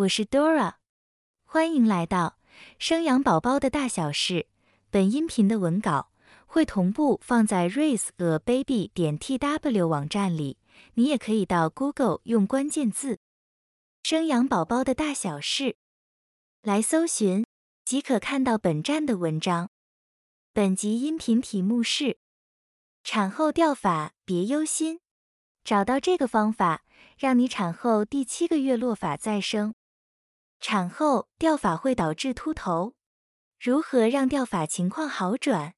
我是 Dora，欢迎来到生养宝宝的大小事。本音频的文稿会同步放在 raise a baby 点 tw 网站里，你也可以到 Google 用关键字“生养宝宝的大小事”来搜寻，即可看到本站的文章。本集音频题目是：产后掉发别忧心，找到这个方法，让你产后第七个月落发再生。产后掉发会导致秃头，如何让掉发情况好转？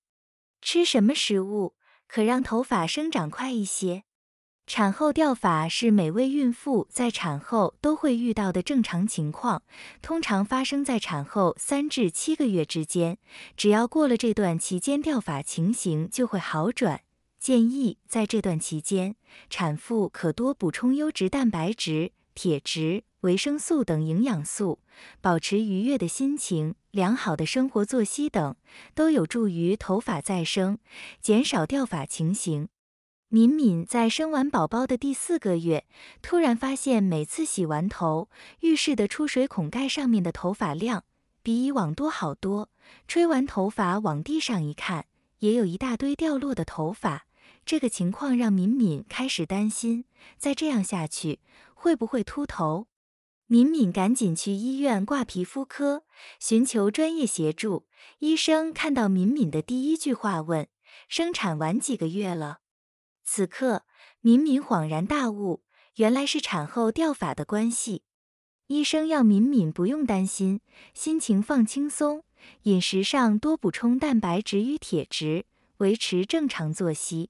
吃什么食物可让头发生长快一些？产后掉发是每位孕妇在产后都会遇到的正常情况，通常发生在产后三至七个月之间。只要过了这段期间，掉发情形就会好转。建议在这段期间，产妇可多补充优质蛋白质、铁质。维生素等营养素，保持愉悦的心情，良好的生活作息等，都有助于头发再生，减少掉发情形。敏敏在生完宝宝的第四个月，突然发现每次洗完头，浴室的出水孔盖上面的头发量比以往多好多。吹完头发往地上一看，也有一大堆掉落的头发。这个情况让敏敏开始担心，再这样下去会不会秃头？敏敏赶紧去医院挂皮肤科，寻求专业协助。医生看到敏敏的第一句话问：“生产完几个月了？”此刻，敏敏恍然大悟，原来是产后掉发的关系。医生要敏敏不用担心，心情放轻松，饮食上多补充蛋白质与铁质，维持正常作息。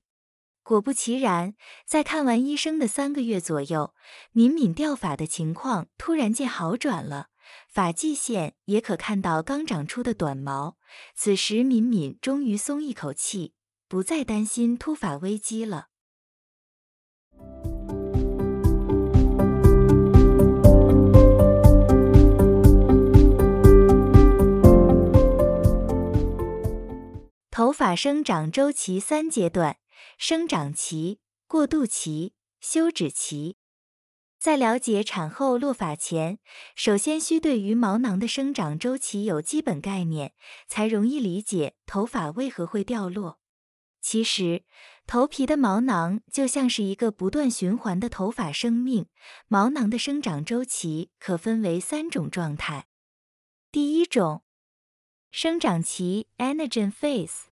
果不其然，在看完医生的三个月左右，敏敏掉发的情况突然间好转了，发际线也可看到刚长出的短毛。此时，敏敏终于松一口气，不再担心秃发危机了。头发生长周期三阶段。生长期、过渡期、休止期，在了解产后落发前，首先需对于毛囊的生长周期有基本概念，才容易理解头发为何会掉落。其实，头皮的毛囊就像是一个不断循环的头发生命。毛囊的生长周期可分为三种状态。第一种，生长期 （anagen phase）。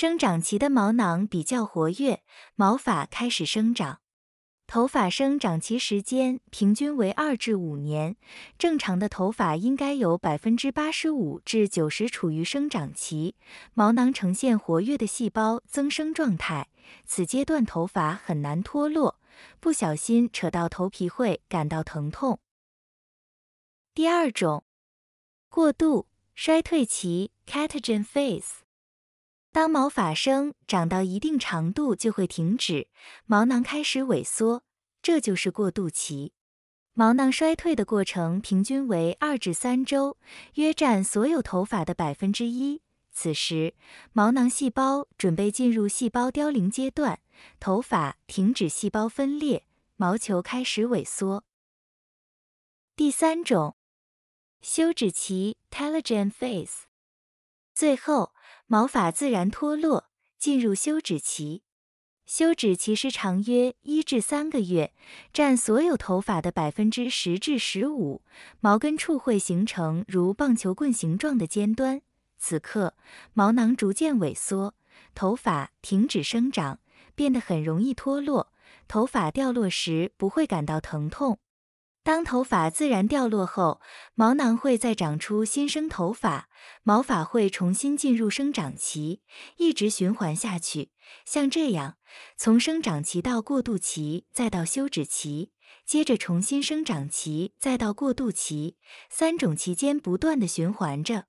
生长期的毛囊比较活跃，毛发开始生长。头发生长期时间平均为二至五年，正常的头发应该有百分之八十五至九十处于生长期，毛囊呈现活跃的细胞增生状态。此阶段头发很难脱落，不小心扯到头皮会感到疼痛。第二种，过度衰退期 （catagen phase）。当毛发生长到一定长度，就会停止，毛囊开始萎缩，这就是过渡期。毛囊衰退的过程平均为二至三周，约占所有头发的百分之一。此时，毛囊细胞准备进入细胞凋零阶段，头发停止细胞分裂，毛球开始萎缩。第三种，休止期 （telogen phase），最后。毛发自然脱落，进入休止期。休止期时长约一至三个月，占所有头发的百分之十至十五。毛根处会形成如棒球棍形状的尖端，此刻毛囊逐渐萎缩，头发停止生长，变得很容易脱落。头发掉落时不会感到疼痛。当头发自然掉落后，毛囊会再长出新生头发，毛发会重新进入生长期，一直循环下去。像这样，从生长期到过渡期，再到休止期，接着重新生长期，再到过渡期，三种期间不断的循环着。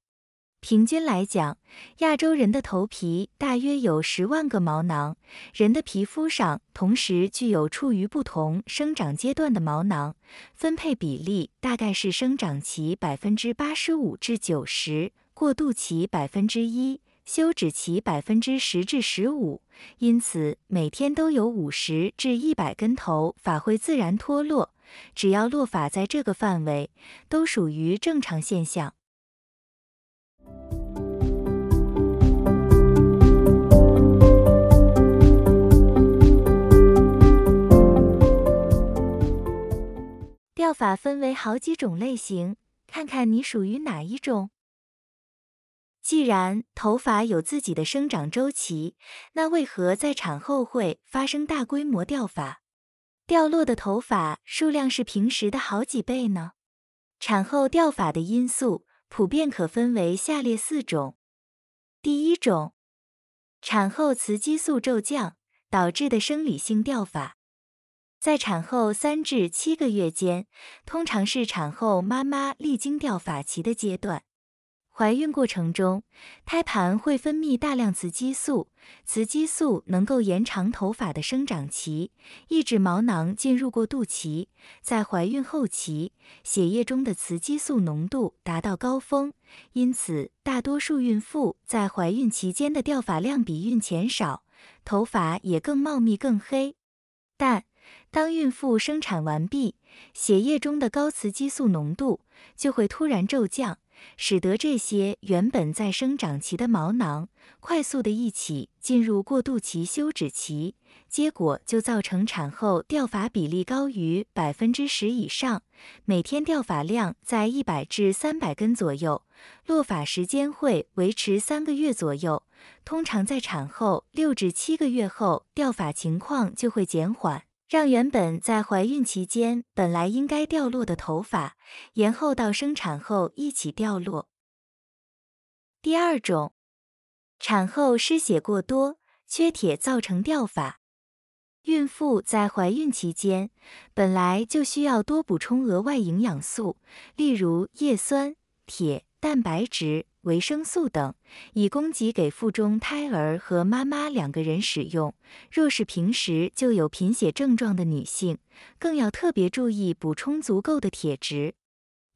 平均来讲，亚洲人的头皮大约有十万个毛囊。人的皮肤上同时具有处于不同生长阶段的毛囊，分配比例大概是生长期百分之八十五至九十，过渡期百分之一，休止期百分之十至十五。因此，每天都有五十至一百根头发会自然脱落。只要落发在这个范围，都属于正常现象。法分为好几种类型，看看你属于哪一种。既然头发有自己的生长周期，那为何在产后会发生大规模掉发？掉落的头发数量是平时的好几倍呢？产后掉发的因素普遍可分为下列四种。第一种，产后雌激素骤降导致的生理性掉发。在产后三至七个月间，通常是产后妈妈历经掉发期的阶段。怀孕过程中，胎盘会分泌大量雌激素，雌激素能够延长头发的生长期，抑制毛囊进入过渡期。在怀孕后期，血液中的雌激素浓度达到高峰，因此大多数孕妇在怀孕期间的掉发量比孕前少，头发也更茂密、更黑。但当孕妇生产完毕，血液中的高雌激素浓度就会突然骤降，使得这些原本在生长期的毛囊快速的一起进入过渡期休止期，结果就造成产后掉发比例高于百分之十以上，每天掉发量在一百至三百根左右，落发时间会维持三个月左右，通常在产后六至七个月后，掉发情况就会减缓。让原本在怀孕期间本来应该掉落的头发，延后到生产后一起掉落。第二种，产后失血过多、缺铁造成掉发。孕妇在怀孕期间本来就需要多补充额外营养素，例如叶酸、铁、蛋白质。维生素等，以供给给腹中胎儿和妈妈两个人使用。若是平时就有贫血症状的女性，更要特别注意补充足够的铁质。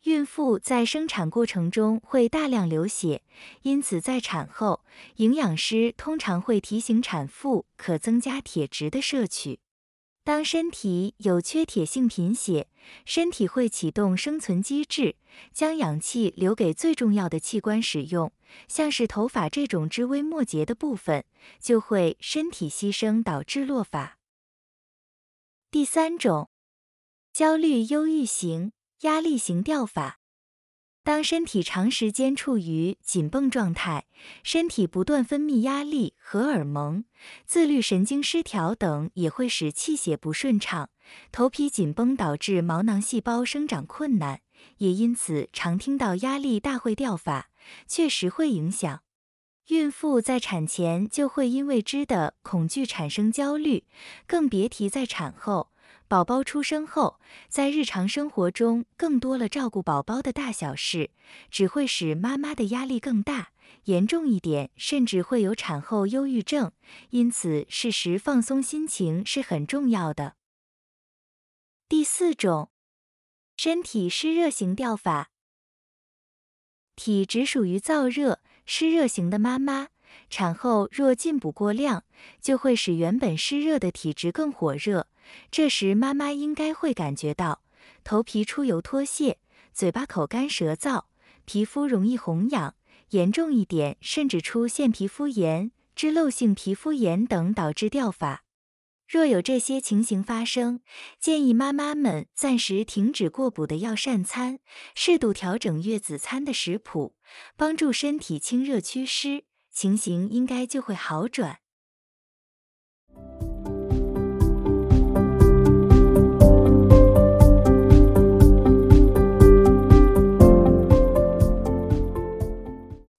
孕妇在生产过程中会大量流血，因此在产后，营养师通常会提醒产妇可增加铁质的摄取。当身体有缺铁性贫血，身体会启动生存机制，将氧气留给最重要的器官使用，像是头发这种枝微末节的部分，就会身体牺牲，导致落发。第三种，焦虑忧郁型、压力型掉发。当身体长时间处于紧绷状态，身体不断分泌压力荷尔蒙，自律神经失调等也会使气血不顺畅，头皮紧绷导致毛囊细胞生长困难，也因此常听到压力大会掉发，确实会影响。孕妇在产前就会因未知的恐惧产生焦虑，更别提在产后。宝宝出生后，在日常生活中更多了照顾宝宝的大小事，只会使妈妈的压力更大，严重一点甚至会有产后忧郁症。因此，适时放松心情是很重要的。第四种，身体湿热型掉法，体质属于燥热湿热型的妈妈。产后若进补过量，就会使原本湿热的体质更火热。这时妈妈应该会感觉到头皮出油脱屑，嘴巴口干舌燥，皮肤容易红痒，严重一点甚至出现皮肤炎、脂漏性皮肤炎等，导致掉发。若有这些情形发生，建议妈妈们暂时停止过补的药膳餐，适度调整月子餐的食谱，帮助身体清热祛湿。情形应该就会好转。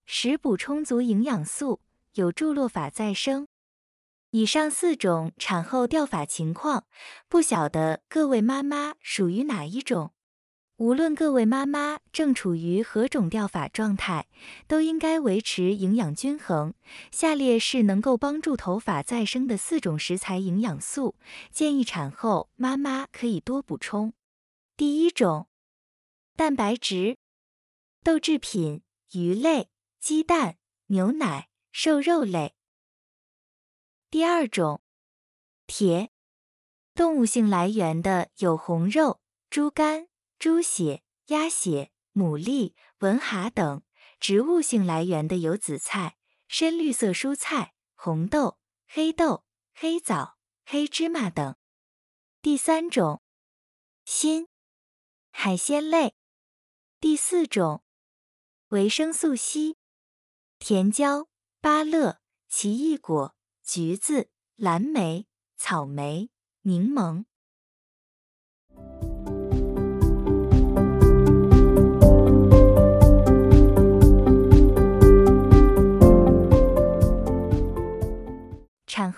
食补充足营养素，有助落法再生。以上四种产后掉发情况，不晓得各位妈妈属于哪一种？无论各位妈妈正处于何种掉发状态，都应该维持营养均衡。下列是能够帮助头发再生的四种食材营养素，建议产后妈妈可以多补充。第一种，蛋白质，豆制品、鱼类、鸡蛋、牛奶、瘦肉类。第二种，铁，动物性来源的有红肉。猪肝、猪血、鸭血、牡蛎、文蛤等植物性来源的有紫菜、深绿色蔬菜、红豆、黑豆、黑枣、黑芝麻等。第三种，锌，海鲜类。第四种，维生素 C，甜椒、芭乐、奇异果、橘子、蓝莓、草莓、柠檬。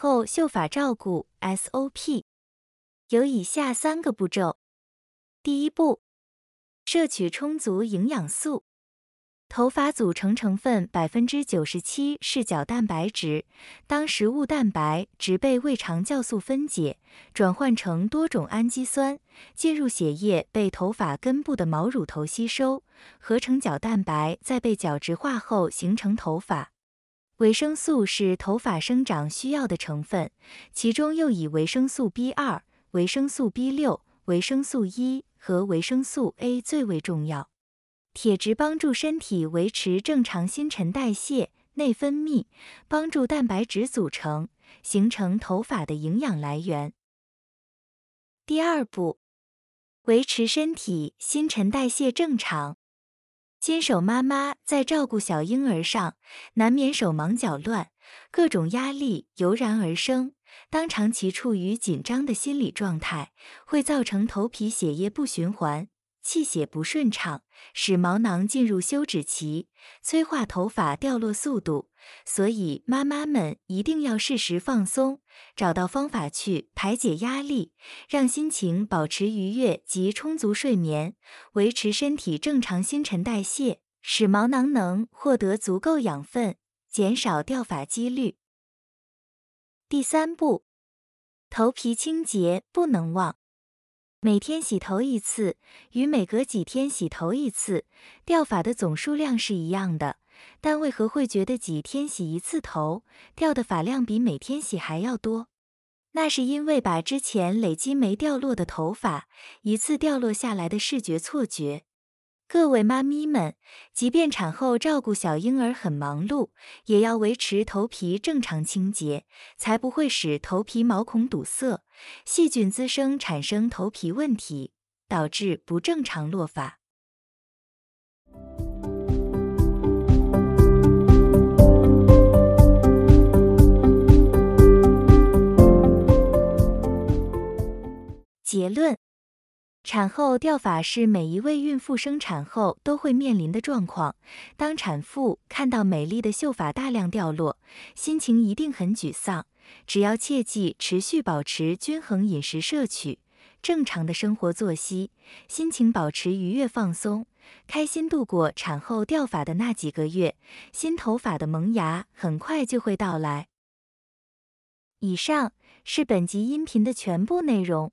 后秀发照顾 SOP 有以下三个步骤。第一步，摄取充足营养素。头发组成成分百分之九十七是角蛋白质。当食物蛋白质被胃肠酵素分解，转换成多种氨基酸，进入血液，被头发根部的毛乳头吸收，合成角蛋白，再被角质化后形成头发。维生素是头发生长需要的成分，其中又以维生素 B 二、维生素 B 六、维生素 E 和维生素 A 最为重要。铁质帮助身体维持正常新陈代谢、内分泌，帮助蛋白质组成，形成头发的营养来源。第二步，维持身体新陈代谢正常。新手妈妈在照顾小婴儿上，难免手忙脚乱，各种压力油然而生。当长期处于紧张的心理状态，会造成头皮血液不循环、气血不顺畅，使毛囊进入休止期，催化头发掉落速度。所以，妈妈们一定要适时放松，找到方法去排解压力，让心情保持愉悦及充足睡眠，维持身体正常新陈代谢，使毛囊能获得足够养分，减少掉发几率。第三步，头皮清洁不能忘，每天洗头一次，与每隔几天洗头一次，掉发的总数量是一样的。但为何会觉得几天洗一次头掉的发量比每天洗还要多？那是因为把之前累积没掉落的头发一次掉落下来的视觉错觉。各位妈咪们，即便产后照顾小婴儿很忙碌，也要维持头皮正常清洁，才不会使头皮毛孔堵塞，细菌滋生产生头皮问题，导致不正常落发。结论：产后掉发是每一位孕妇生产后都会面临的状况。当产妇看到美丽的秀发大量掉落，心情一定很沮丧。只要切记持续保持均衡饮食摄取，正常的生活作息，心情保持愉悦放松，开心度过产后掉发的那几个月，新头发的萌芽很快就会到来。以上是本集音频的全部内容。